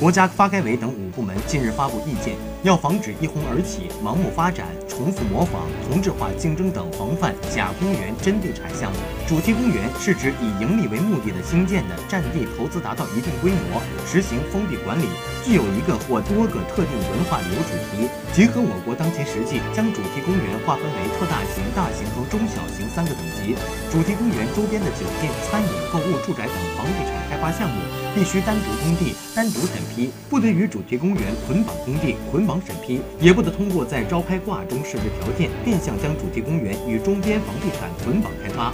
国家发改委等五部门近日发布意见，要防止一哄而起、盲目发展、重复模仿、同质化竞争等防范假公园真地产项目。主题公园是指以盈利为目的的兴建的，占地投资达到一定规模，实行封闭管理，具有一个或多个特定文化旅游主题。结合我国当前实际，将主题公园划分为特大型、大型和中小型三个等级。主题公园周边的酒店、餐饮、购物、住宅等房地产发项目，必须单独工地、单独审。批不得与主题公园捆绑工地、捆绑审批，也不得通过在招拍挂中设置条件，变相将主题公园与周边房地产捆绑开发。